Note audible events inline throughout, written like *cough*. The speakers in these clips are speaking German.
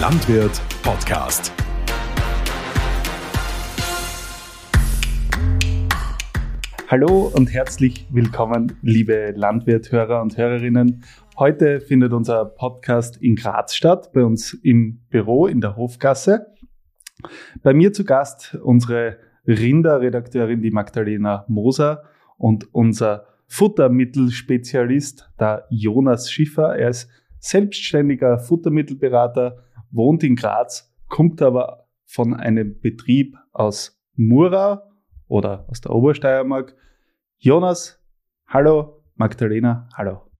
Landwirt Podcast. Hallo und herzlich willkommen, liebe Landwirthörer und Hörerinnen. Heute findet unser Podcast in Graz statt, bei uns im Büro in der Hofgasse. Bei mir zu Gast unsere Rinderredakteurin, die Magdalena Moser und unser Futtermittelspezialist, der Jonas Schiffer. Er ist selbstständiger Futtermittelberater, wohnt in Graz, kommt aber von einem Betrieb aus Mura oder aus der Obersteiermark. Jonas, hallo. Magdalena, hallo.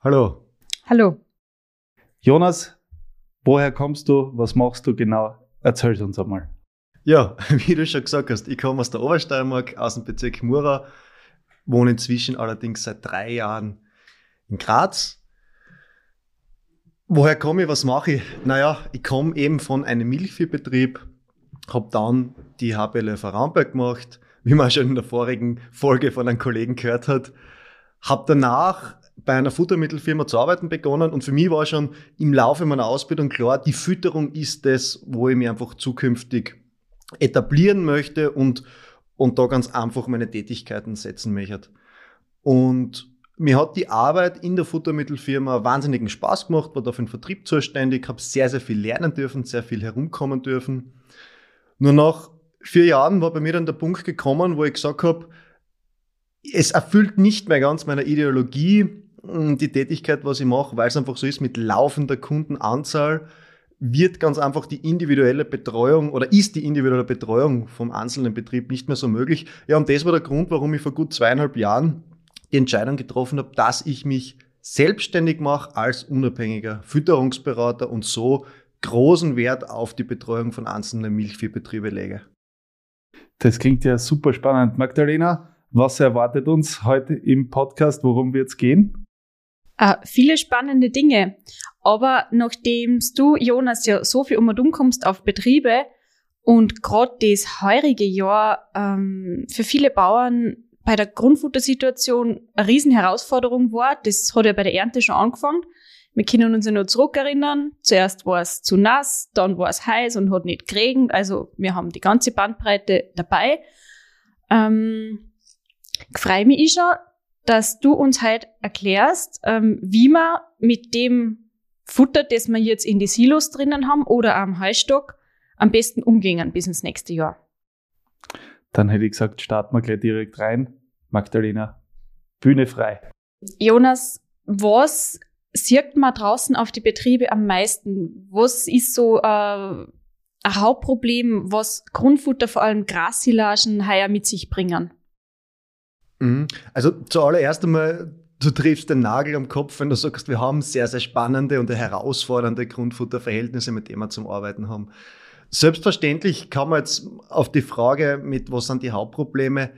Hallo. Hallo. Jonas, woher kommst du? Was machst du genau? Erzähl uns einmal. Ja, *laughs* wie du schon gesagt hast, ich komme aus der Obersteiermark, aus dem Bezirk Mura, wohne inzwischen allerdings seit drei Jahren in Graz. Woher komme ich, was mache ich? Naja, ich komme eben von einem Milchviehbetrieb, habe dann die HBL Ramberg gemacht, wie man schon in der vorigen Folge von einem Kollegen gehört hat. Habe danach bei einer Futtermittelfirma zu arbeiten begonnen und für mich war schon im Laufe meiner Ausbildung klar, die Fütterung ist das, wo ich mich einfach zukünftig etablieren möchte und, und da ganz einfach meine Tätigkeiten setzen möchte. Und mir hat die Arbeit in der Futtermittelfirma wahnsinnigen Spaß gemacht, war da für den Vertrieb zuständig, habe sehr, sehr viel lernen dürfen, sehr viel herumkommen dürfen. Nur nach vier Jahren war bei mir dann der Punkt gekommen, wo ich gesagt habe, es erfüllt nicht mehr ganz meiner Ideologie hm, die Tätigkeit, was ich mache, weil es einfach so ist mit laufender Kundenanzahl wird ganz einfach die individuelle Betreuung oder ist die individuelle Betreuung vom einzelnen Betrieb nicht mehr so möglich. Ja, und das war der Grund, warum ich vor gut zweieinhalb Jahren die Entscheidung getroffen habe, dass ich mich selbstständig mache als unabhängiger Fütterungsberater und so großen Wert auf die Betreuung von einzelnen Milchviehbetriebe lege. Das klingt ja super spannend. Magdalena, was erwartet uns heute im Podcast? Worum wird es gehen? Uh, viele spannende Dinge. Aber nachdem du, Jonas, ja so viel um und um kommst auf Betriebe und gerade das heurige Jahr ähm, für viele Bauern bei der Grundfuttersituation eine Riesenherausforderung war, das hat ja bei der Ernte schon angefangen. Wir können uns ja nur zurückerinnern. Zuerst war es zu nass, dann war es heiß und hat nicht geregnet. Also wir haben die ganze Bandbreite dabei. Ähm, freue mich schon, dass du uns heute erklärst, ähm, wie man mit dem Futter, das wir jetzt in die Silos drinnen haben oder am Heustock, am besten umgehen bis ins nächste Jahr. Dann hätte ich gesagt, starten wir gleich direkt rein. Magdalena, Bühne frei. Jonas, was sieht man draußen auf die Betriebe am meisten? Was ist so äh, ein Hauptproblem, was Grundfutter, vor allem Grassilagen, heuer mit sich bringen? Mhm. Also zuallererst einmal, du triffst den Nagel am Kopf, wenn du sagst, wir haben sehr, sehr spannende und herausfordernde Grundfutterverhältnisse, mit denen wir zum Arbeiten haben. Selbstverständlich kann man jetzt auf die Frage mit, was sind die Hauptprobleme,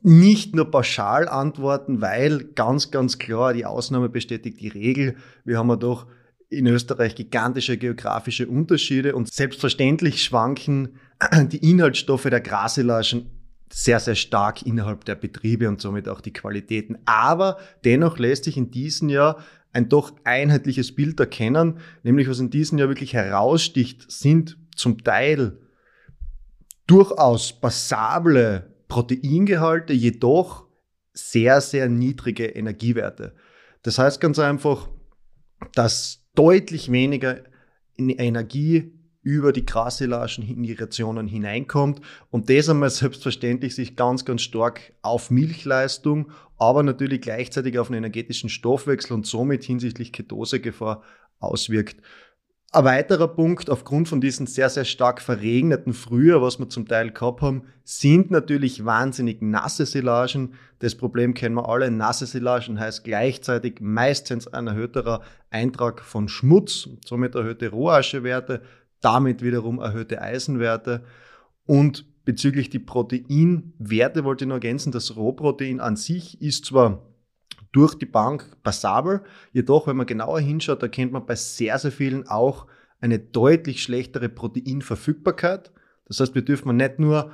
nicht nur pauschal antworten, weil ganz, ganz klar die Ausnahme bestätigt die Regel. Wir haben ja doch in Österreich gigantische geografische Unterschiede und selbstverständlich schwanken die Inhaltsstoffe der Grasilagen sehr, sehr stark innerhalb der Betriebe und somit auch die Qualitäten. Aber dennoch lässt sich in diesem Jahr ein doch einheitliches Bild erkennen, nämlich was in diesem Jahr wirklich heraussticht, sind zum Teil durchaus passable Proteingehalte, jedoch sehr, sehr niedrige Energiewerte. Das heißt ganz einfach, dass deutlich weniger Energie über die die Rationen hineinkommt und das einmal selbstverständlich sich ganz, ganz stark auf Milchleistung, aber natürlich gleichzeitig auf den energetischen Stoffwechsel und somit hinsichtlich Ketosegefahr auswirkt. Ein weiterer Punkt, aufgrund von diesen sehr, sehr stark verregneten Frühjahr, was wir zum Teil gehabt haben, sind natürlich wahnsinnig nasse Silagen. Das Problem kennen wir alle. Nasse Silagen heißt gleichzeitig meistens ein erhöhterer Eintrag von Schmutz, somit erhöhte Rohaschewerte, damit wiederum erhöhte Eisenwerte. Und bezüglich die Proteinwerte wollte ich noch ergänzen, das Rohprotein an sich ist zwar durch die Bank passabel. Jedoch, wenn man genauer hinschaut, erkennt man bei sehr, sehr vielen auch eine deutlich schlechtere Proteinverfügbarkeit. Das heißt, wir dürfen nicht nur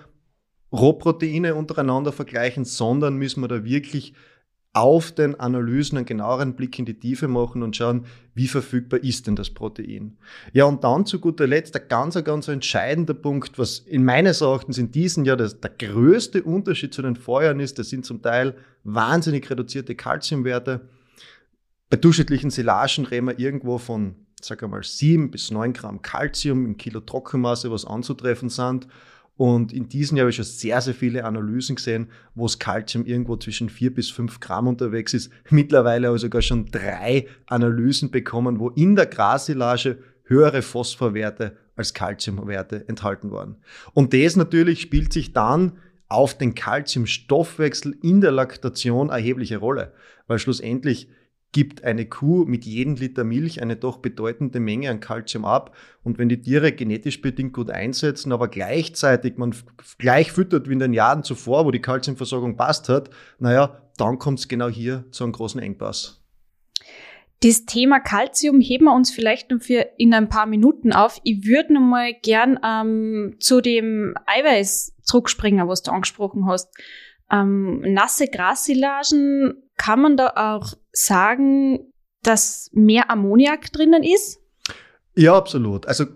Rohproteine untereinander vergleichen, sondern müssen wir da wirklich auf den Analysen einen genaueren Blick in die Tiefe machen und schauen, wie verfügbar ist denn das Protein. Ja, und dann zu guter Letzt der ganz, ganz entscheidende Punkt, was in meines Erachtens in diesem Jahr das, der größte Unterschied zu den Vorjahren ist, das sind zum Teil wahnsinnig reduzierte Kalziumwerte. Bei durchschnittlichen Silagen reden wir irgendwo von, sag mal, sieben bis neun Gramm Kalzium im Kilo Trockenmasse, was anzutreffen sind. Und in diesem Jahr habe ich schon sehr, sehr viele Analysen gesehen, wo das Kalzium irgendwo zwischen vier bis fünf Gramm unterwegs ist. Mittlerweile habe ich sogar schon drei Analysen bekommen, wo in der Grassilage höhere Phosphorwerte als Kalziumwerte enthalten waren. Und das natürlich spielt sich dann auf den Kalziumstoffwechsel in der Laktation erhebliche Rolle, weil schlussendlich gibt eine Kuh mit jedem Liter Milch eine doch bedeutende Menge an Kalzium ab. Und wenn die Tiere genetisch bedingt gut einsetzen, aber gleichzeitig man gleich füttert wie in den Jahren zuvor, wo die Kalziumversorgung passt hat, naja, dann kommt es genau hier zu einem großen Engpass. Das Thema Kalzium heben wir uns vielleicht noch für in ein paar Minuten auf. Ich würde noch mal gern ähm, zu dem Eiweiß zurückspringen, was du angesprochen hast. Ähm, nasse Grassilagen, kann man da auch sagen, dass mehr Ammoniak drinnen ist? Ja, absolut. Also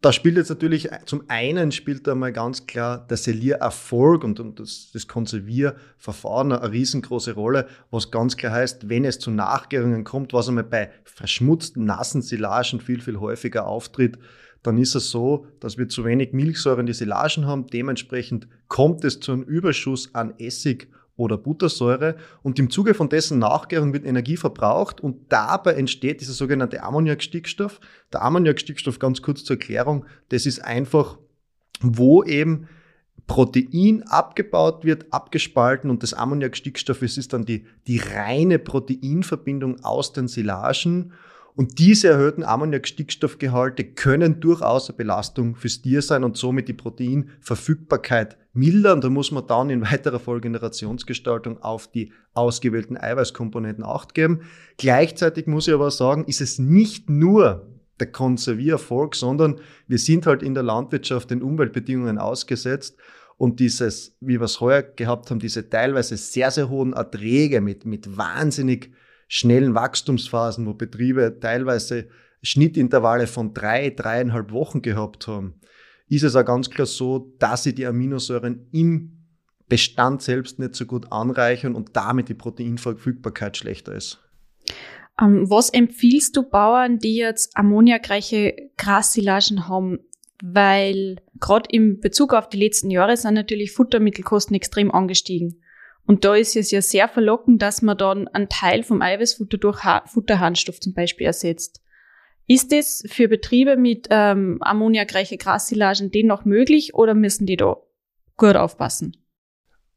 da spielt jetzt natürlich, zum einen spielt da mal ganz klar der Seliererfolg und, und das, das Konservierverfahren eine riesengroße Rolle, was ganz klar heißt, wenn es zu Nachgärungen kommt, was einmal bei verschmutzten, nassen Silagen viel, viel häufiger auftritt, dann ist es so, dass wir zu wenig Milchsäure in die Silagen haben. Dementsprechend kommt es zu einem Überschuss an Essig oder Buttersäure und im Zuge von dessen Nachgärung wird Energie verbraucht und dabei entsteht dieser sogenannte Ammoniakstickstoff. Der Ammoniakstickstoff, ganz kurz zur Erklärung, das ist einfach, wo eben Protein abgebaut wird, abgespalten und das Ammoniakstickstoff ist dann die, die reine Proteinverbindung aus den Silagen und diese erhöhten Ammoniak-Stickstoffgehalte können durchaus eine Belastung fürs Tier sein und somit die Proteinverfügbarkeit mildern. Da muss man dann in *laughs* weiterer Vollgenerationsgestaltung auf die ausgewählten Eiweißkomponenten Acht geben. Gleichzeitig muss ich aber sagen, ist es nicht nur der Konserviererfolg, sondern wir sind halt in der Landwirtschaft den Umweltbedingungen ausgesetzt. Und dieses, wie wir es heuer gehabt haben, diese teilweise sehr, sehr hohen Erträge mit, mit wahnsinnig schnellen Wachstumsphasen, wo Betriebe teilweise Schnittintervalle von drei, dreieinhalb Wochen gehabt haben, ist es auch ganz klar so, dass sie die Aminosäuren im Bestand selbst nicht so gut anreichern und damit die Proteinverfügbarkeit schlechter ist. Ähm, was empfiehlst du Bauern, die jetzt ammoniakreiche Grassilagen haben? Weil gerade im Bezug auf die letzten Jahre sind natürlich Futtermittelkosten extrem angestiegen. Und da ist es ja sehr verlockend, dass man dann einen Teil vom Eiweißfutter durch ha Futterharnstoff zum Beispiel ersetzt. Ist das für Betriebe mit ähm, ammoniakreiche Grassilagen dennoch möglich oder müssen die da gut aufpassen?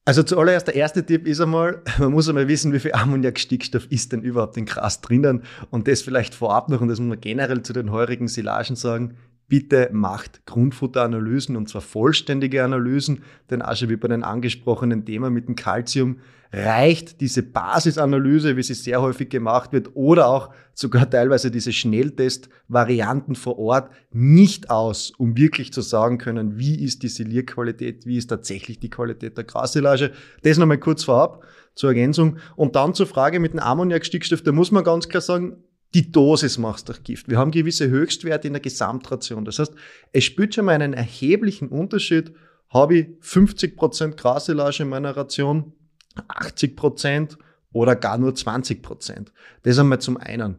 Also zuallererst der erste Tipp ist einmal, *laughs* man muss einmal wissen, wie viel Ammoniakstickstoff ist denn überhaupt in Gras drinnen und das vielleicht vorab noch und das muss man generell zu den heurigen Silagen sagen bitte macht Grundfutteranalysen und zwar vollständige Analysen, denn auch schon wie bei den angesprochenen Thema mit dem Calcium reicht diese Basisanalyse, wie sie sehr häufig gemacht wird, oder auch sogar teilweise diese Schnelltest-Varianten vor Ort nicht aus, um wirklich zu sagen können, wie ist die Silierqualität, wie ist tatsächlich die Qualität der Grassilage. Das nochmal kurz vorab zur Ergänzung. Und dann zur Frage mit dem Ammoniakstickstoff, da muss man ganz klar sagen, die Dosis macht durch Gift. Wir haben gewisse Höchstwerte in der Gesamtration. Das heißt, es spürt schon mal einen erheblichen Unterschied. Habe ich 50 Prozent Grasilage in meiner Ration, 80 Prozent oder gar nur 20%. Prozent. Das einmal zum einen.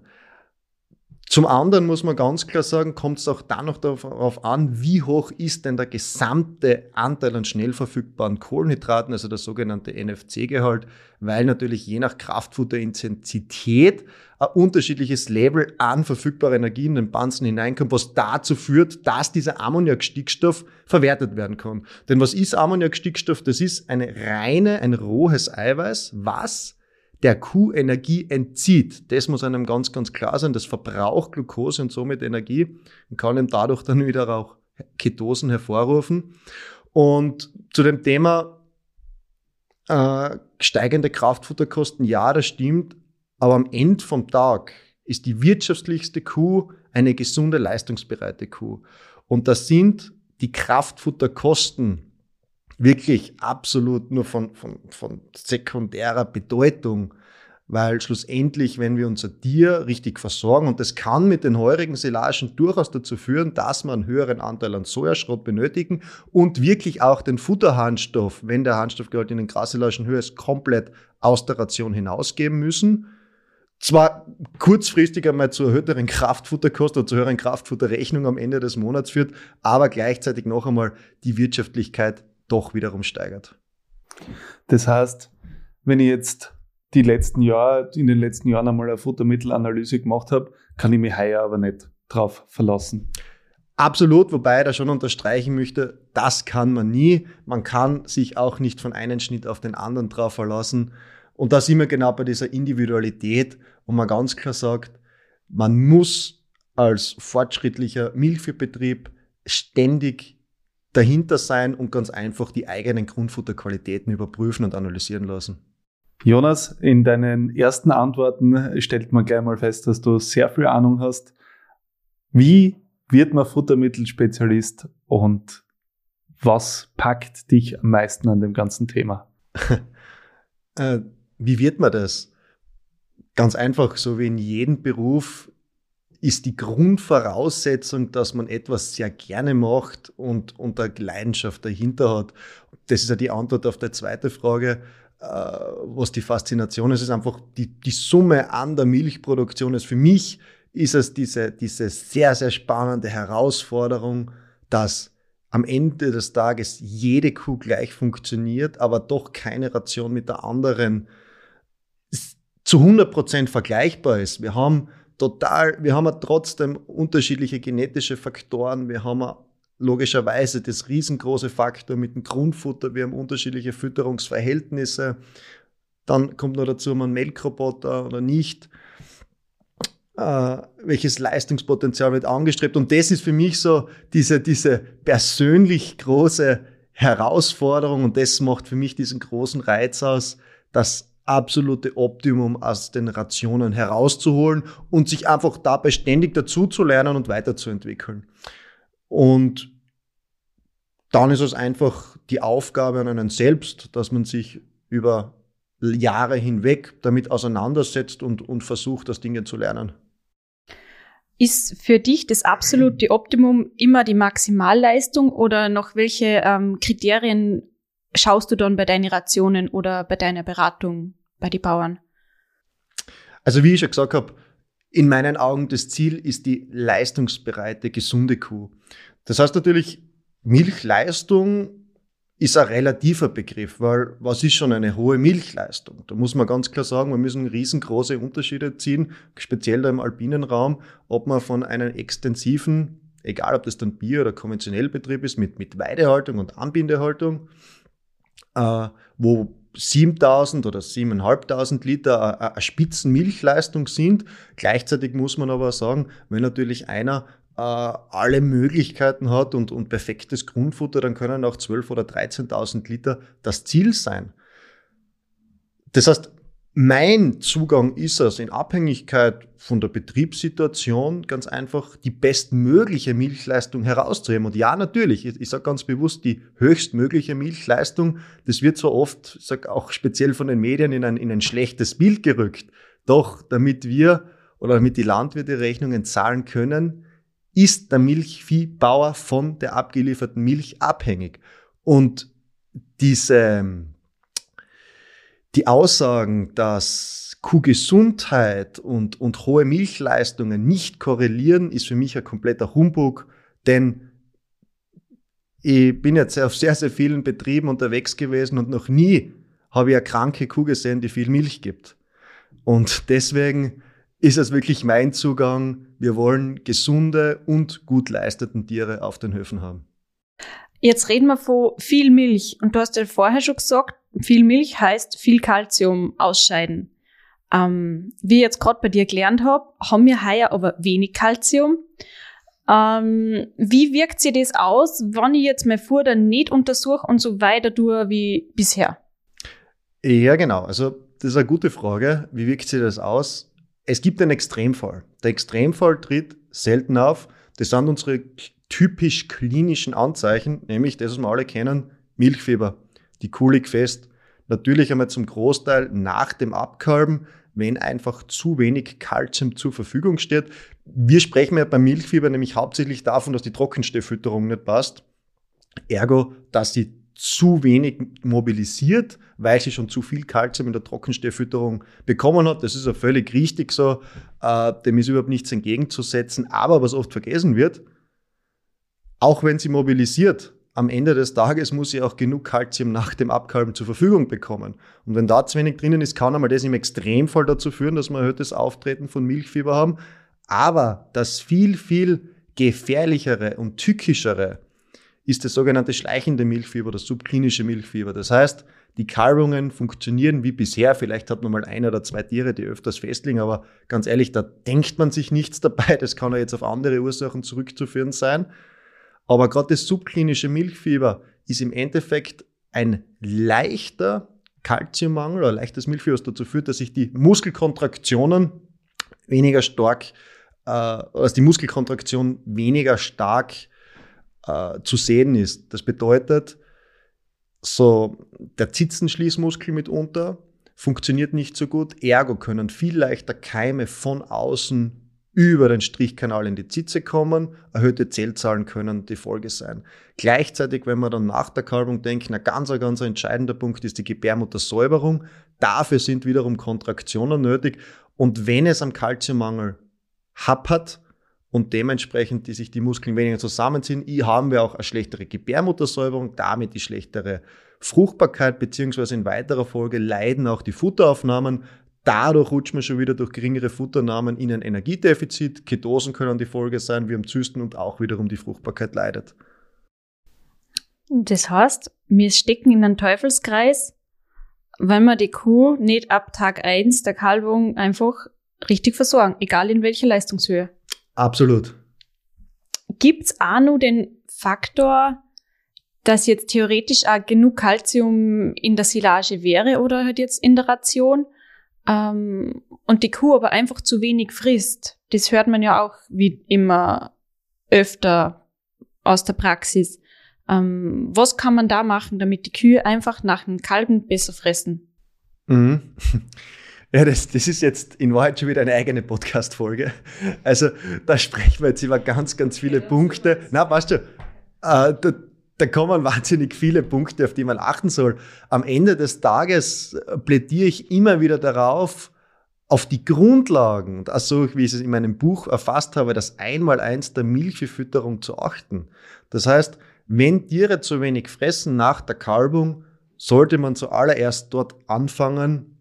Zum anderen muss man ganz klar sagen, kommt es auch dann noch darauf an, wie hoch ist denn der gesamte Anteil an schnell verfügbaren Kohlenhydraten, also der sogenannte NFC-Gehalt, weil natürlich je nach Kraftfutterintensität ein unterschiedliches Level an verfügbarer Energie in den Panzen hineinkommt, was dazu führt, dass dieser Ammoniakstickstoff verwertet werden kann. Denn was ist Ammoniakstickstoff? Das ist eine reine, ein rohes Eiweiß, was der Kuh Energie entzieht. Das muss einem ganz, ganz klar sein. Das verbraucht Glucose und somit Energie und kann ihm dadurch dann wieder auch Ketosen hervorrufen. Und zu dem Thema äh, steigende Kraftfutterkosten, ja, das stimmt. Aber am Ende vom Tag ist die wirtschaftlichste Kuh eine gesunde, leistungsbereite Kuh. Und das sind die Kraftfutterkosten wirklich absolut nur von, von, von sekundärer Bedeutung. weil schlussendlich, wenn wir unser Tier richtig versorgen, und das kann mit den heurigen Silagen durchaus dazu führen, dass wir einen höheren Anteil an Sojaschrott benötigen und wirklich auch den Futterharnstoff, wenn der Harnstoffgehalt in den Grassilagen höher ist, komplett aus der Ration hinausgeben müssen. Zwar kurzfristig einmal zu erhöhteren Kraftfutterkosten oder zu höheren Kraftfutterrechnung am Ende des Monats führt, aber gleichzeitig noch einmal die Wirtschaftlichkeit doch wiederum steigert. Das heißt, wenn ich jetzt die letzten Jahre, in den letzten Jahren einmal eine Futtermittelanalyse gemacht habe, kann ich mich heuer aber nicht drauf verlassen. Absolut, wobei ich da schon unterstreichen möchte, das kann man nie. Man kann sich auch nicht von einem Schnitt auf den anderen drauf verlassen. Und da sind wir genau bei dieser Individualität, wo man ganz klar sagt, man muss als fortschrittlicher Milchviehbetrieb ständig dahinter sein und ganz einfach die eigenen Grundfutterqualitäten überprüfen und analysieren lassen. Jonas, in deinen ersten Antworten stellt man gleich mal fest, dass du sehr viel Ahnung hast. Wie wird man Futtermittelspezialist und was packt dich am meisten an dem ganzen Thema? *laughs* äh, wie wird man das? Ganz einfach, so wie in jedem Beruf ist die Grundvoraussetzung, dass man etwas sehr gerne macht und, und eine Leidenschaft dahinter hat. Das ist ja die Antwort auf die zweite Frage äh, was die Faszination ist, ist einfach die, die Summe an der Milchproduktion ist. Für mich ist es diese, diese sehr, sehr spannende Herausforderung, dass am Ende des Tages jede Kuh gleich funktioniert, aber doch keine Ration mit der anderen zu 100% vergleichbar ist. Wir haben total, wir haben trotzdem unterschiedliche genetische Faktoren, wir haben logischerweise das riesengroße Faktor mit dem Grundfutter. Wir haben unterschiedliche Fütterungsverhältnisse. Dann kommt noch dazu, ob man Melkroboter oder nicht. Äh, welches Leistungspotenzial wird angestrebt? Und das ist für mich so diese, diese persönlich große Herausforderung und das macht für mich diesen großen Reiz aus, das absolute Optimum aus den Rationen herauszuholen und sich einfach dabei ständig dazu zu lernen und weiterzuentwickeln. Und dann ist es einfach die Aufgabe an einen selbst, dass man sich über Jahre hinweg damit auseinandersetzt und, und versucht, das Dinge zu lernen. Ist für dich das absolute Optimum immer die Maximalleistung oder noch welche ähm, Kriterien schaust du dann bei deinen Rationen oder bei deiner Beratung bei den Bauern? Also wie ich schon gesagt habe, in meinen Augen das Ziel ist die leistungsbereite, gesunde Kuh. Das heißt natürlich, Milchleistung ist ein relativer Begriff, weil was ist schon eine hohe Milchleistung? Da muss man ganz klar sagen, wir müssen riesengroße Unterschiede ziehen, speziell da im alpinen Raum, ob man von einem extensiven, egal ob das dann Bier- oder konventionell Betrieb ist, mit, mit Weidehaltung und Anbindehaltung, äh, wo 7000 oder 7500 Liter eine Spitzenmilchleistung sind. Gleichzeitig muss man aber sagen, wenn natürlich einer äh, alle Möglichkeiten hat und, und perfektes Grundfutter, dann können auch 12.000 oder 13.000 Liter das Ziel sein. Das heißt, mein Zugang ist es, in Abhängigkeit von der Betriebssituation ganz einfach die bestmögliche Milchleistung herauszuheben. Und ja, natürlich, ich, ich sage ganz bewusst, die höchstmögliche Milchleistung, das wird zwar oft, ich sag auch speziell von den Medien, in ein, in ein schlechtes Bild gerückt. Doch damit wir oder damit die Landwirte Rechnungen zahlen können, ist der Milchviehbauer von der abgelieferten Milch abhängig. Und diese, die Aussagen, dass Kuhgesundheit und, und hohe Milchleistungen nicht korrelieren, ist für mich ein kompletter Humbug, denn ich bin jetzt auf sehr, sehr vielen Betrieben unterwegs gewesen und noch nie habe ich eine kranke Kuh gesehen, die viel Milch gibt. Und deswegen ist es wirklich mein Zugang. Wir wollen gesunde und gut leisteten Tiere auf den Höfen haben. Jetzt reden wir von viel Milch. Und du hast ja vorher schon gesagt, viel Milch heißt viel Kalzium ausscheiden. Ähm, wie ich jetzt gerade bei dir gelernt habe, haben wir heuer aber wenig Kalzium. Ähm, wie wirkt sich das aus, wenn ich jetzt mein Futter nicht untersuche und so weiter tue wie bisher? Ja, genau. Also, das ist eine gute Frage. Wie wirkt sich das aus? Es gibt einen Extremfall. Der Extremfall tritt selten auf. Das sind unsere typisch klinischen Anzeichen, nämlich das, was wir alle kennen, Milchfieber. Die Kuh liegt fest. Natürlich einmal zum Großteil nach dem Abkalben, wenn einfach zu wenig Kalzium zur Verfügung steht. Wir sprechen ja beim Milchfieber nämlich hauptsächlich davon, dass die Trockenstehfütterung nicht passt. Ergo, dass sie zu wenig mobilisiert, weil sie schon zu viel Kalzium in der Trockenstehfütterung bekommen hat. Das ist ja völlig richtig so. Äh, dem ist überhaupt nichts entgegenzusetzen. Aber was oft vergessen wird, auch wenn sie mobilisiert, am Ende des Tages muss sie auch genug Kalzium nach dem Abkalben zur Verfügung bekommen. Und wenn da zu wenig drinnen ist, kann einmal das im Extremfall dazu führen, dass wir erhöhtes Auftreten von Milchfieber haben. Aber das viel, viel gefährlichere und tückischere ist das sogenannte schleichende Milchfieber, das subklinische Milchfieber. Das heißt, die Kalbungen funktionieren wie bisher. Vielleicht hat man mal ein oder zwei Tiere, die öfters festlegen, aber ganz ehrlich, da denkt man sich nichts dabei. Das kann ja jetzt auf andere Ursachen zurückzuführen sein. Aber gerade das subklinische Milchfieber ist im Endeffekt ein leichter Kalziummangel oder leichtes Milchfieber, was dazu führt, dass sich die Muskelkontraktionen weniger stark, äh, dass die Muskelkontraktion weniger stark äh, zu sehen ist. Das bedeutet, so der Zitzenschließmuskel mitunter funktioniert nicht so gut, ergo können viel leichter Keime von außen über den Strichkanal in die Zitze kommen. Erhöhte Zellzahlen können die Folge sein. Gleichzeitig, wenn wir dann nach der Kalbung denken, ein ganz, ganz entscheidender Punkt ist die Gebärmuttersäuberung. Dafür sind wiederum Kontraktionen nötig. Und wenn es am Kalziummangel happert und dementsprechend die sich die Muskeln weniger zusammenziehen, haben wir auch eine schlechtere Gebärmuttersäuberung, damit die schlechtere Fruchtbarkeit, beziehungsweise in weiterer Folge leiden auch die Futteraufnahmen, Dadurch rutscht man schon wieder durch geringere Futternahmen in ein Energiedefizit. Ketosen können die Folge sein, wie am Zysten und auch wiederum die Fruchtbarkeit leidet. Das heißt, wir stecken in einen Teufelskreis, wenn wir die Kuh nicht ab Tag 1 der Kalbung einfach richtig versorgen, egal in welcher Leistungshöhe. Absolut. Gibt's auch nur den Faktor, dass jetzt theoretisch auch genug Kalzium in der Silage wäre oder halt jetzt in der Ration? Ähm, und die Kuh aber einfach zu wenig frisst, das hört man ja auch wie immer öfter aus der Praxis. Ähm, was kann man da machen, damit die Kühe einfach nach dem Kalben besser fressen? Mhm. *laughs* Ja, das, das ist jetzt in Wahrheit schon wieder eine eigene Podcast-Folge. Also da sprechen wir jetzt über ganz, ganz viele ja, Punkte. Na, weißt du, äh, da, da kommen wahnsinnig viele Punkte, auf die man achten soll. Am Ende des Tages plädiere ich immer wieder darauf, auf die Grundlagen, also wie ich es in meinem Buch erfasst habe, das Einmaleins der Milchfütterung zu achten. Das heißt, wenn Tiere zu wenig fressen nach der Kalbung, sollte man zuallererst dort anfangen,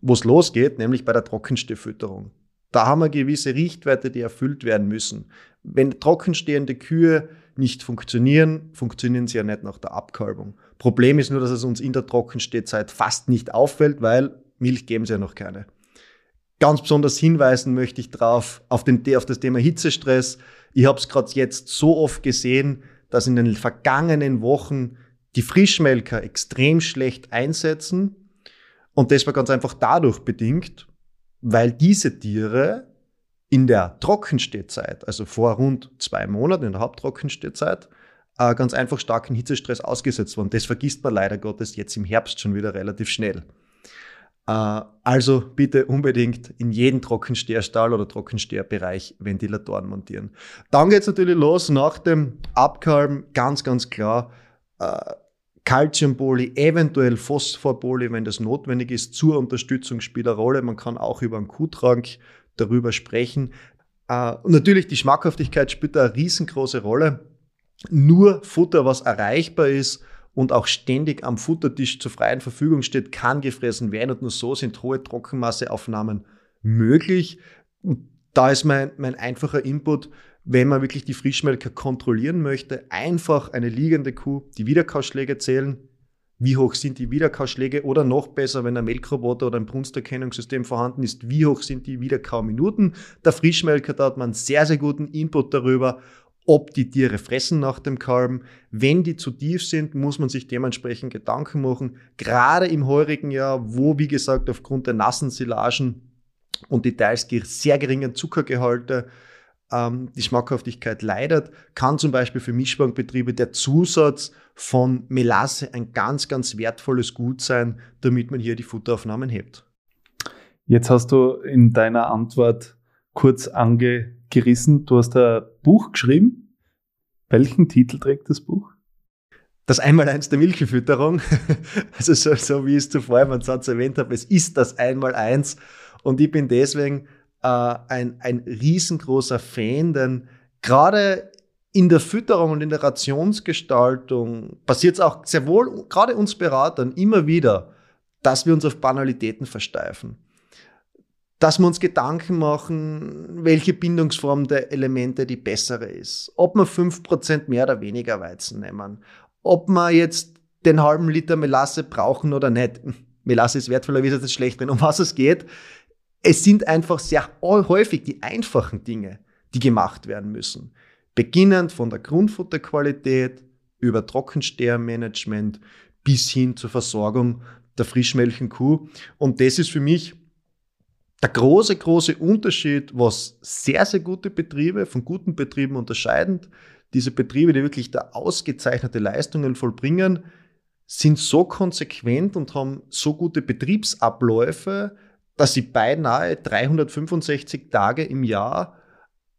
wo es losgeht, nämlich bei der Trockenstehfütterung. Da haben wir gewisse Richtwerte, die erfüllt werden müssen. Wenn trockenstehende Kühe nicht funktionieren, funktionieren sie ja nicht nach der Abkalbung. Problem ist nur, dass es uns in der Trockenstehzeit fast nicht auffällt, weil Milch geben sie ja noch keine. Ganz besonders hinweisen möchte ich darauf, auf, auf das Thema Hitzestress. Ich habe es gerade jetzt so oft gesehen, dass in den vergangenen Wochen die Frischmelker extrem schlecht einsetzen. Und das war ganz einfach dadurch bedingt, weil diese Tiere in der Trockenstehzeit, also vor rund zwei Monaten in der Haupttrockenstehzeit, äh, ganz einfach starken Hitzestress ausgesetzt waren. Das vergisst man leider Gottes jetzt im Herbst schon wieder relativ schnell. Äh, also bitte unbedingt in jeden Trockensteherstall oder Trockensteherbereich Ventilatoren montieren. Dann geht es natürlich los nach dem Abkalben, ganz, ganz klar. Äh, Calciumpoli, eventuell Phosphorboli, wenn das notwendig ist, zur Unterstützung spielt eine Rolle. Man kann auch über einen Kuhtrank darüber sprechen. Äh, und natürlich die Schmackhaftigkeit spielt da eine riesengroße Rolle. Nur Futter, was erreichbar ist und auch ständig am Futtertisch zur freien Verfügung steht, kann gefressen werden und nur so sind hohe Trockenmasseaufnahmen möglich. Und da ist mein, mein einfacher Input, wenn man wirklich die Frischmelker kontrollieren möchte, einfach eine liegende Kuh die Wiederkaufschläge zählen, wie hoch sind die Wiederkauschläge oder noch besser, wenn ein Melkroboter oder ein Brunsterkennungssystem vorhanden ist, wie hoch sind die Wiederkauminuten. Der Frischmelker, da hat man sehr, sehr guten Input darüber, ob die Tiere fressen nach dem Kalben. Wenn die zu tief sind, muss man sich dementsprechend Gedanken machen. Gerade im heurigen Jahr, wo, wie gesagt, aufgrund der nassen Silagen und die teils sehr geringen Zuckergehalte ähm, die Schmackhaftigkeit leidet, kann zum Beispiel für Mischbankbetriebe der Zusatz von Melasse ein ganz, ganz wertvolles Gut sein, damit man hier die Futteraufnahmen hebt. Jetzt hast du in deiner Antwort kurz angerissen, du hast ein Buch geschrieben. Welchen Titel trägt das Buch? Das Einmaleins der Milchfütterung. *laughs* Also so, so wie ich es zuvor im Satz erwähnt habe, es ist das Einmaleins. Und ich bin deswegen äh, ein, ein riesengroßer Fan, denn gerade in der Fütterung und in der Rationsgestaltung passiert es auch sehr wohl, gerade uns Beratern, immer wieder, dass wir uns auf Banalitäten versteifen. Dass wir uns Gedanken machen, welche Bindungsform der Elemente die bessere ist. Ob wir 5% mehr oder weniger Weizen nehmen. Ob wir jetzt den halben Liter Melasse brauchen oder nicht. Melasse ist wertvollerweise das schlecht, wenn um was es geht. Es sind einfach sehr häufig die einfachen Dinge, die gemacht werden müssen. Beginnend von der Grundfutterqualität über Trockenstehermanagement bis hin zur Versorgung der frischmelchen Kuh. Und das ist für mich der große, große Unterschied, was sehr, sehr gute Betriebe von guten Betrieben unterscheidend. Diese Betriebe, die wirklich da ausgezeichnete Leistungen vollbringen, sind so konsequent und haben so gute Betriebsabläufe, dass sie beinahe 365 Tage im Jahr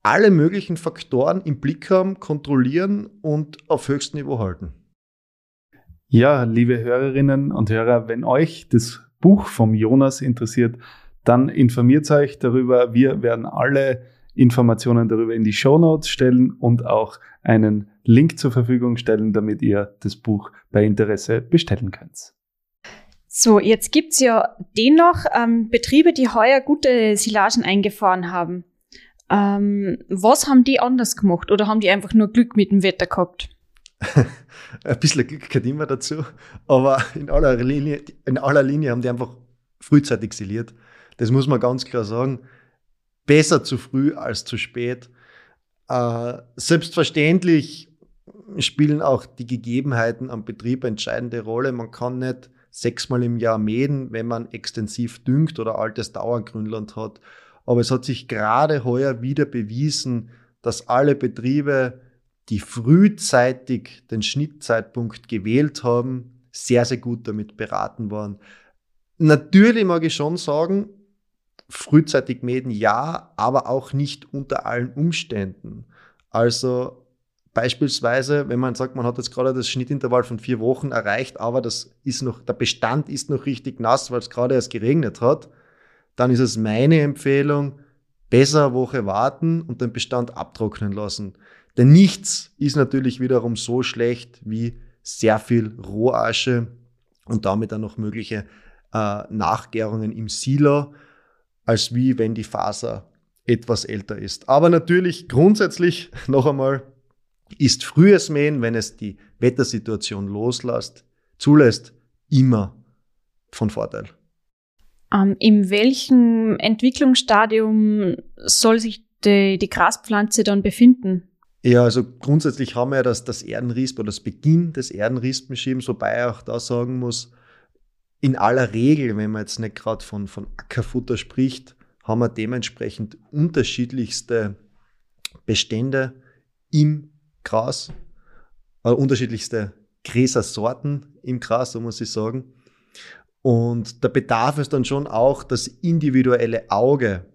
alle möglichen Faktoren im Blick haben, kontrollieren und auf höchstem Niveau halten. Ja, liebe Hörerinnen und Hörer, wenn euch das Buch vom Jonas interessiert, dann informiert euch darüber. Wir werden alle Informationen darüber in die Show Notes stellen und auch einen Link zur Verfügung stellen, damit ihr das Buch bei Interesse bestellen könnt. So, jetzt gibt's ja dennoch ähm, Betriebe, die heuer gute Silagen eingefahren haben. Ähm, was haben die anders gemacht oder haben die einfach nur Glück mit dem Wetter gehabt? *laughs* Ein bisschen Glück gehört immer dazu, aber in aller, Linie, in aller Linie haben die einfach frühzeitig siliert. Das muss man ganz klar sagen. Besser zu früh als zu spät. Äh, selbstverständlich spielen auch die Gegebenheiten am Betrieb entscheidende Rolle. Man kann nicht sechsmal im Jahr mähen, wenn man extensiv düngt oder altes Dauergrünland hat. Aber es hat sich gerade heuer wieder bewiesen, dass alle Betriebe, die frühzeitig den Schnittzeitpunkt gewählt haben, sehr, sehr gut damit beraten waren. Natürlich mag ich schon sagen, frühzeitig mähen ja, aber auch nicht unter allen Umständen. Also Beispielsweise, wenn man sagt, man hat jetzt gerade das Schnittintervall von vier Wochen erreicht, aber das ist noch, der Bestand ist noch richtig nass, weil es gerade erst geregnet hat, dann ist es meine Empfehlung, besser eine Woche warten und den Bestand abtrocknen lassen. Denn nichts ist natürlich wiederum so schlecht wie sehr viel Rohasche und damit dann noch mögliche äh, Nachgärungen im Silo, als wie wenn die Faser etwas älter ist. Aber natürlich grundsätzlich noch einmal ist frühes Mähen, wenn es die Wettersituation loslässt, zulässt, immer von Vorteil. Ähm, in welchem Entwicklungsstadium soll sich die, die Graspflanze dann befinden? Ja, also grundsätzlich haben wir ja das, das Erdenrisp oder das Beginn des Erdenrispenschemes, wobei ich auch da sagen muss, in aller Regel, wenn man jetzt nicht gerade von, von Ackerfutter spricht, haben wir dementsprechend unterschiedlichste Bestände im Gras, äh, unterschiedlichste Gräsersorten im Gras, so muss ich sagen. Und der Bedarf ist dann schon auch das individuelle Auge,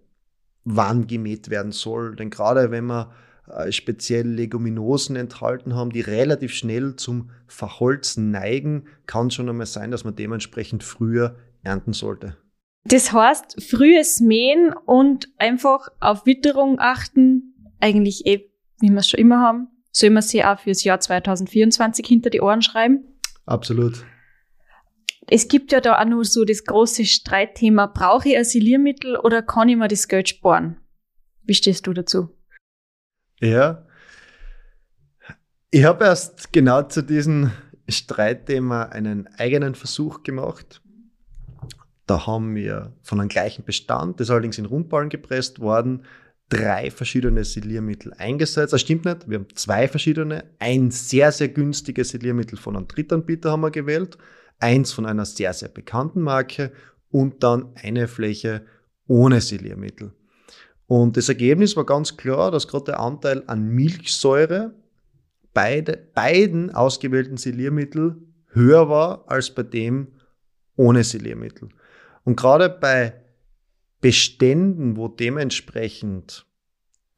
wann gemäht werden soll. Denn gerade wenn wir äh, speziell Leguminosen enthalten haben, die relativ schnell zum Verholzen neigen, kann es schon einmal sein, dass man dementsprechend früher ernten sollte. Das heißt, frühes Mähen und einfach auf Witterung achten, eigentlich eh, wie wir es schon immer haben, soll man sie auch fürs Jahr 2024 hinter die Ohren schreiben? Absolut. Es gibt ja da auch nur so das große Streitthema, brauche ich ein Siliermittel oder kann ich mir das Geld sparen? Wie stehst du dazu? Ja, ich habe erst genau zu diesem Streitthema einen eigenen Versuch gemacht. Da haben wir von einem gleichen Bestand, das ist allerdings in Rundballen gepresst worden, drei verschiedene Siliermittel eingesetzt. Das stimmt nicht, wir haben zwei verschiedene. Ein sehr, sehr günstiges Siliermittel von einem Drittanbieter haben wir gewählt, eins von einer sehr, sehr bekannten Marke und dann eine Fläche ohne Siliermittel. Und das Ergebnis war ganz klar, dass gerade der Anteil an Milchsäure bei beiden ausgewählten Siliermittel höher war als bei dem ohne Siliermittel. Und gerade bei Beständen, wo dementsprechend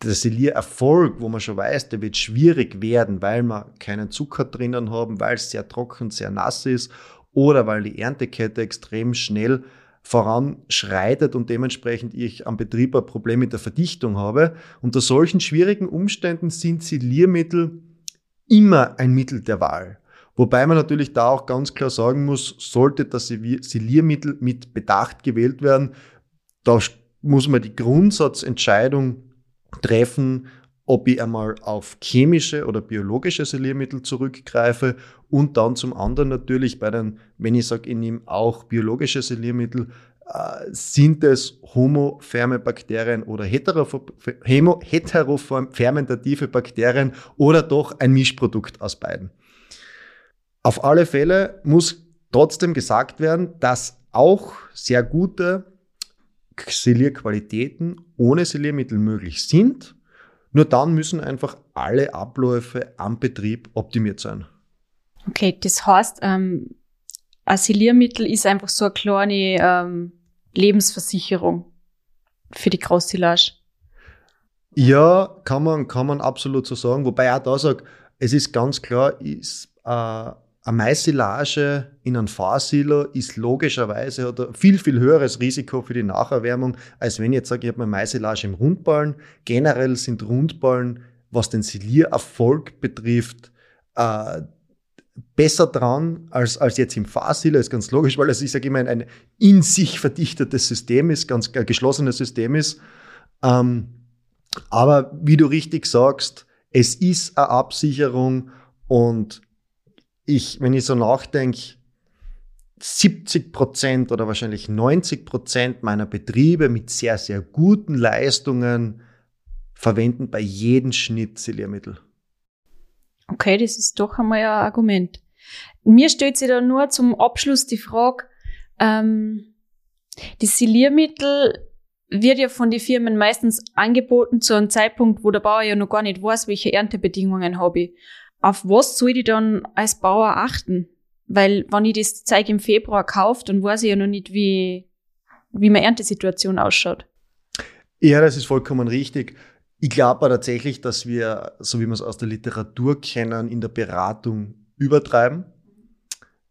der Siliererfolg, wo man schon weiß, der wird schwierig werden, weil wir keinen Zucker drinnen haben, weil es sehr trocken, sehr nass ist oder weil die Erntekette extrem schnell voranschreitet und dementsprechend ich am Betrieb ein Problem mit der Verdichtung habe. Unter solchen schwierigen Umständen sind Siliermittel immer ein Mittel der Wahl. Wobei man natürlich da auch ganz klar sagen muss, sollte das Siliermittel mit Bedacht gewählt werden, da muss man die Grundsatzentscheidung treffen, ob ich einmal auf chemische oder biologische Siliermittel zurückgreife und dann zum anderen natürlich bei den, wenn ich sage, ich nehme auch biologische Siliermittel, äh, sind es homoferme Bakterien oder heterofermentative Bakterien oder doch ein Mischprodukt aus beiden. Auf alle Fälle muss trotzdem gesagt werden, dass auch sehr gute Silierqualitäten ohne Siliermittel möglich sind. Nur dann müssen einfach alle Abläufe am Betrieb optimiert sein. Okay, das heißt, ähm, ein Siliermittel ist einfach so eine kleine ähm, Lebensversicherung für die Großsilage. Ja, kann man, kann man absolut so sagen. Wobei auch da sage, es ist ganz klar, ist äh, eine Maissilage in einem Fahrsilo ist logischerweise hat ein viel, viel höheres Risiko für die Nacherwärmung, als wenn ich jetzt sage, ich habe eine Maissilage im Rundballen. Generell sind Rundballen, was den Siliererfolg betrifft, äh, besser dran als, als jetzt im Fahrsilo. ist ganz logisch, weil es, ich sage immer, ein, ein in sich verdichtetes System ist, ganz ein geschlossenes System ist. Ähm, aber wie du richtig sagst, es ist eine Absicherung und ich, wenn ich so nachdenke, 70 Prozent oder wahrscheinlich 90 Prozent meiner Betriebe mit sehr, sehr guten Leistungen verwenden bei jedem Schnitt Siliermittel. Okay, das ist doch einmal ein Argument. Mir stellt sich da nur zum Abschluss die Frage, ähm, die Siliermittel wird ja von den Firmen meistens angeboten zu einem Zeitpunkt, wo der Bauer ja noch gar nicht weiß, welche Erntebedingungen habe ich auf was soll ich dann als Bauer achten? Weil wenn ich das Zeug im Februar kaufe, dann weiß ich ja noch nicht, wie, wie meine Erntesituation ausschaut. Ja, das ist vollkommen richtig. Ich glaube tatsächlich, dass wir, so wie wir es aus der Literatur kennen, in der Beratung übertreiben,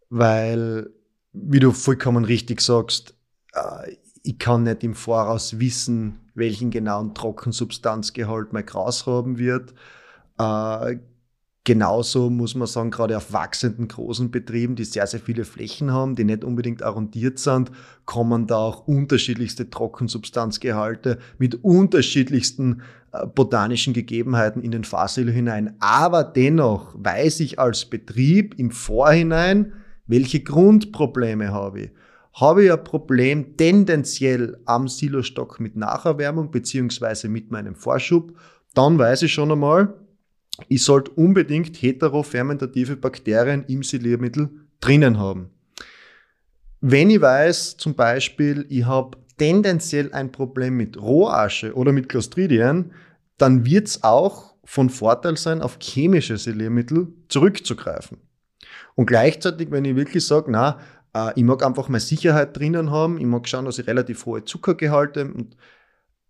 weil, wie du vollkommen richtig sagst, äh, ich kann nicht im Voraus wissen, welchen genauen Trockensubstanzgehalt mein Gras haben wird. Genauso muss man sagen, gerade auf wachsenden großen Betrieben, die sehr, sehr viele Flächen haben, die nicht unbedingt arrondiert sind, kommen da auch unterschiedlichste Trockensubstanzgehalte mit unterschiedlichsten äh, botanischen Gegebenheiten in den Fahrsilo hinein. Aber dennoch weiß ich als Betrieb im Vorhinein, welche Grundprobleme habe ich. Habe ich ein Problem tendenziell am Silostock mit Nacherwärmung beziehungsweise mit meinem Vorschub, dann weiß ich schon einmal, ich sollte unbedingt heterofermentative Bakterien im Siliermittel drinnen haben. Wenn ich weiß, zum Beispiel, ich habe tendenziell ein Problem mit Rohasche oder mit Clostridien, dann wird es auch von Vorteil sein, auf chemische Siliermittel zurückzugreifen. Und gleichzeitig, wenn ich wirklich sage, na, äh, ich mag einfach mehr Sicherheit drinnen haben, ich mag schauen, dass ich relativ hohe Zuckergehalte und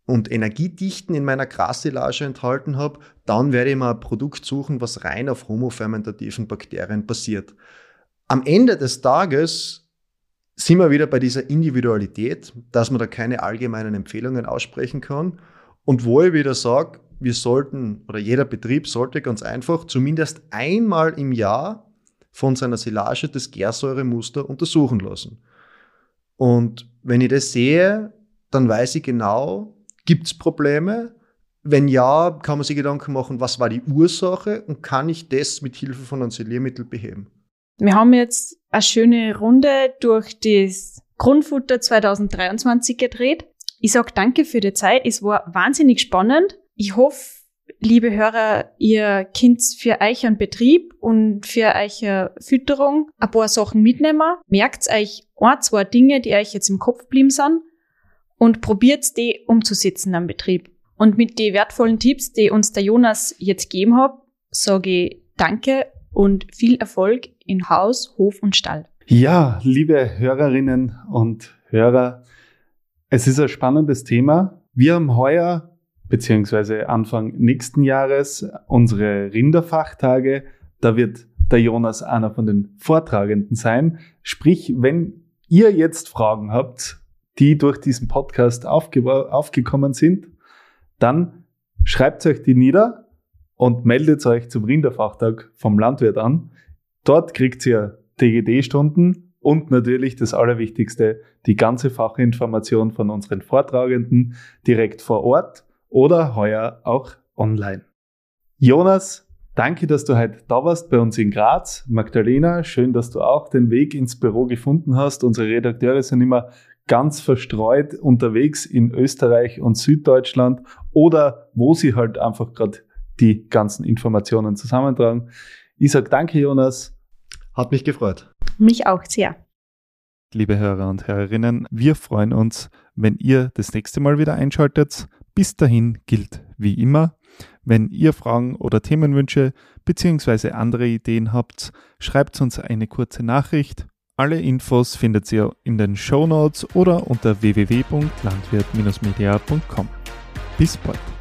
und Energiedichten in meiner Grassilage enthalten habe, dann werde ich mal ein Produkt suchen, was rein auf homofermentativen Bakterien basiert. Am Ende des Tages sind wir wieder bei dieser Individualität, dass man da keine allgemeinen Empfehlungen aussprechen kann. Und wo ich wieder sage, wir sollten, oder jeder Betrieb sollte ganz einfach zumindest einmal im Jahr von seiner Silage das Gärsäuremuster untersuchen lassen. Und wenn ich das sehe, dann weiß ich genau, Gibt es Probleme? Wenn ja, kann man sich Gedanken machen, was war die Ursache und kann ich das mit Hilfe von einem Siliermittel beheben? Wir haben jetzt eine schöne Runde durch das Grundfutter 2023 gedreht. Ich sag danke für die Zeit. Es war wahnsinnig spannend. Ich hoffe, liebe Hörer, ihr könnt für euch einen Betrieb und für eure Fütterung ein paar Sachen mitnehmen. Merkt euch ein, zwei Dinge, die euch jetzt im Kopf blieben sind und probiert die umzusetzen am Betrieb. Und mit den wertvollen Tipps, die uns der Jonas jetzt gegeben hat, sage ich Danke und viel Erfolg in Haus, Hof und Stall. Ja, liebe Hörerinnen und Hörer, Es ist ein spannendes Thema. Wir haben heuer beziehungsweise Anfang nächsten Jahres unsere Rinderfachtage. Da wird der Jonas einer von den Vortragenden sein. Sprich, wenn ihr jetzt Fragen habt, die durch diesen Podcast aufge aufgekommen sind, dann schreibt euch die nieder und meldet euch zum Rinderfachtag vom Landwirt an. Dort kriegt ihr TGD-Stunden und natürlich das Allerwichtigste, die ganze Fachinformation von unseren Vortragenden direkt vor Ort oder heuer auch online. Jonas, danke, dass du heute da warst bei uns in Graz. Magdalena, schön, dass du auch den Weg ins Büro gefunden hast. Unsere Redakteure sind immer ganz verstreut unterwegs in Österreich und Süddeutschland oder wo sie halt einfach gerade die ganzen Informationen zusammentragen. Ich sage danke, Jonas. Hat mich gefreut. Mich auch sehr. Liebe Hörer und Hörerinnen, wir freuen uns, wenn ihr das nächste Mal wieder einschaltet. Bis dahin gilt wie immer, wenn ihr Fragen oder Themenwünsche bzw. andere Ideen habt, schreibt uns eine kurze Nachricht. Alle Infos findet ihr in den Show Notes oder unter www.landwirt-media.com. Bis bald.